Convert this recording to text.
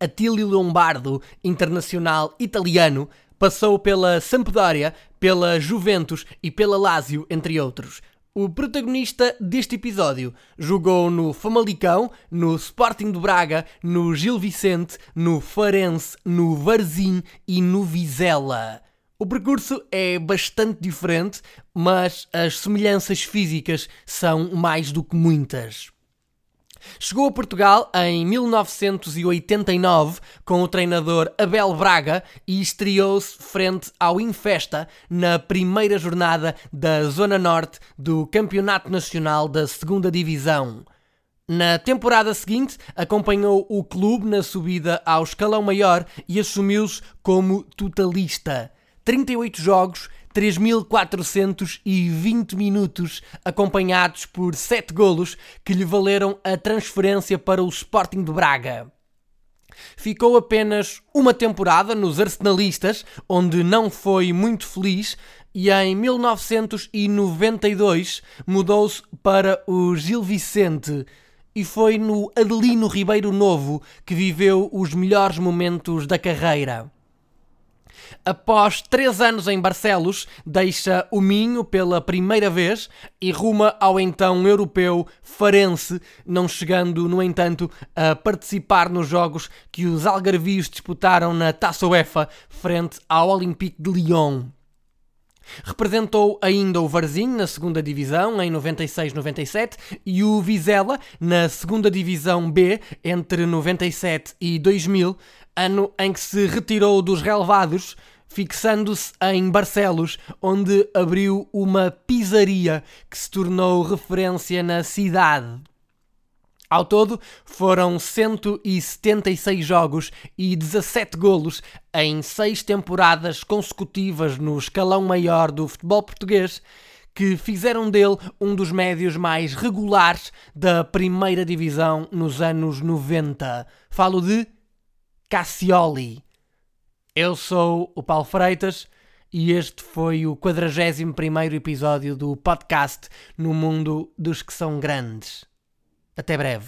Attilio Lombardo, internacional italiano, passou pela Sampdoria, pela Juventus e pela Lazio, entre outros. O protagonista deste episódio jogou no Famalicão, no Sporting de Braga, no Gil Vicente, no Farense, no Varzim e no Vizela. O percurso é bastante diferente, mas as semelhanças físicas são mais do que muitas. Chegou a Portugal em 1989 com o treinador Abel Braga e estreou-se frente ao Infesta na primeira jornada da Zona Norte do Campeonato Nacional da Segunda Divisão. Na temporada seguinte, acompanhou o clube na subida ao escalão maior e assumiu-se como totalista. 38 jogos, 3.420 minutos, acompanhados por 7 golos que lhe valeram a transferência para o Sporting de Braga. Ficou apenas uma temporada nos Arsenalistas, onde não foi muito feliz, e em 1992 mudou-se para o Gil Vicente. E foi no Adelino Ribeiro Novo que viveu os melhores momentos da carreira. Após três anos em Barcelos, deixa o Minho pela primeira vez e ruma ao então europeu Farense, não chegando, no entanto, a participar nos jogos que os algarvios disputaram na Taça UEFA frente ao Olympique de Lyon. Representou ainda o Varzim na segunda divisão em 96-97 e o Vizela na segunda divisão B entre 97 e 2000, ano em que se retirou dos relevados, fixando-se em Barcelos, onde abriu uma pizzaria que se tornou referência na cidade. Ao todo, foram 176 jogos e 17 golos em seis temporadas consecutivas no escalão maior do futebol português, que fizeram dele um dos médios mais regulares da primeira divisão nos anos 90. Falo de Cassioli. Eu sou o Paulo Freitas e este foi o 41 episódio do podcast No Mundo dos que são grandes. Até breve.